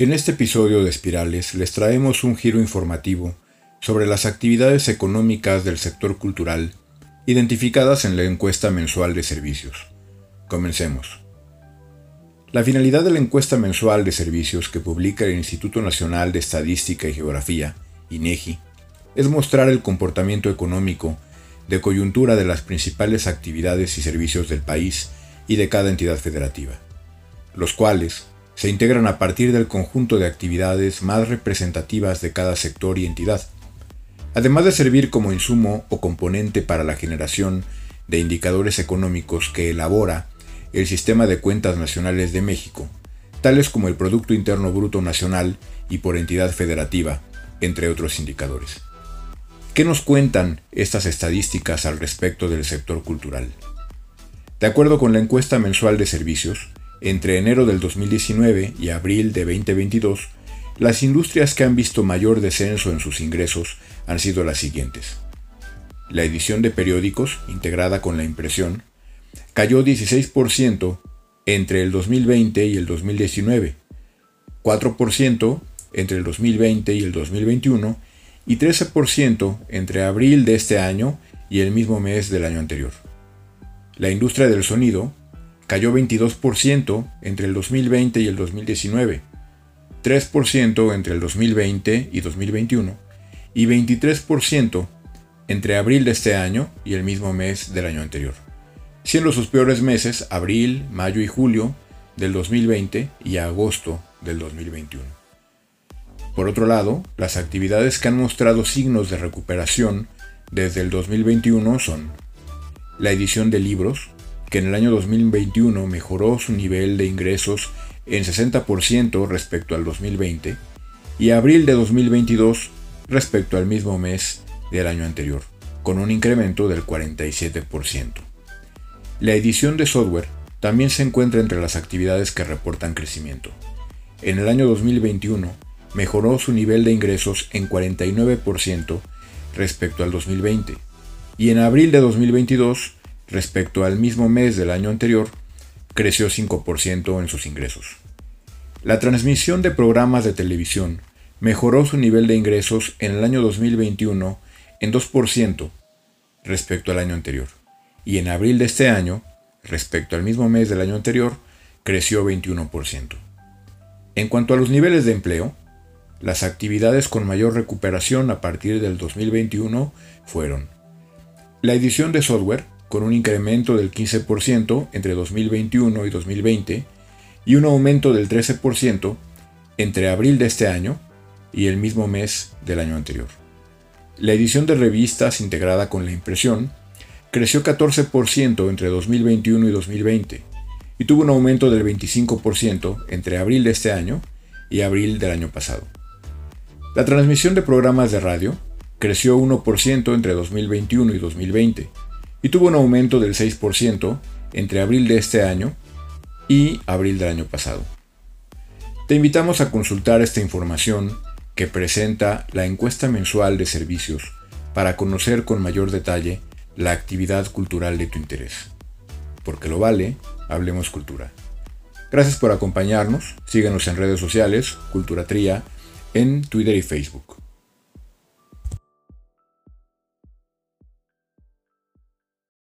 En este episodio de Espirales les traemos un giro informativo sobre las actividades económicas del sector cultural identificadas en la encuesta mensual de servicios. Comencemos. La finalidad de la encuesta mensual de servicios que publica el Instituto Nacional de Estadística y Geografía, INEGI, es mostrar el comportamiento económico de coyuntura de las principales actividades y servicios del país y de cada entidad federativa, los cuales se integran a partir del conjunto de actividades más representativas de cada sector y entidad, además de servir como insumo o componente para la generación de indicadores económicos que elabora el Sistema de Cuentas Nacionales de México, tales como el Producto Interno Bruto Nacional y por entidad federativa, entre otros indicadores. ¿Qué nos cuentan estas estadísticas al respecto del sector cultural? De acuerdo con la encuesta mensual de servicios, entre enero del 2019 y abril de 2022, las industrias que han visto mayor descenso en sus ingresos han sido las siguientes. La edición de periódicos, integrada con la impresión, cayó 16% entre el 2020 y el 2019, 4% entre el 2020 y el 2021 y 13% entre abril de este año y el mismo mes del año anterior. La industria del sonido cayó 22% entre el 2020 y el 2019, 3% entre el 2020 y 2021 y 23% entre abril de este año y el mismo mes del año anterior, siendo sus peores meses abril, mayo y julio del 2020 y agosto del 2021. Por otro lado, las actividades que han mostrado signos de recuperación desde el 2021 son la edición de libros, que en el año 2021 mejoró su nivel de ingresos en 60% respecto al 2020, y abril de 2022 respecto al mismo mes del año anterior, con un incremento del 47%. La edición de software también se encuentra entre las actividades que reportan crecimiento. En el año 2021, mejoró su nivel de ingresos en 49% respecto al 2020 y en abril de 2022 respecto al mismo mes del año anterior creció 5% en sus ingresos. La transmisión de programas de televisión mejoró su nivel de ingresos en el año 2021 en 2% respecto al año anterior y en abril de este año respecto al mismo mes del año anterior creció 21%. En cuanto a los niveles de empleo, las actividades con mayor recuperación a partir del 2021 fueron la edición de software, con un incremento del 15% entre 2021 y 2020, y un aumento del 13% entre abril de este año y el mismo mes del año anterior. La edición de revistas integrada con la impresión creció 14% entre 2021 y 2020 y tuvo un aumento del 25% entre abril de este año y abril del año pasado. La transmisión de programas de radio creció 1% entre 2021 y 2020 y tuvo un aumento del 6% entre abril de este año y abril del año pasado. Te invitamos a consultar esta información que presenta la encuesta mensual de servicios para conocer con mayor detalle la actividad cultural de tu interés. Porque lo vale, hablemos cultura. Gracias por acompañarnos, síguenos en redes sociales, Cultura Tría, en Twitter y Facebook.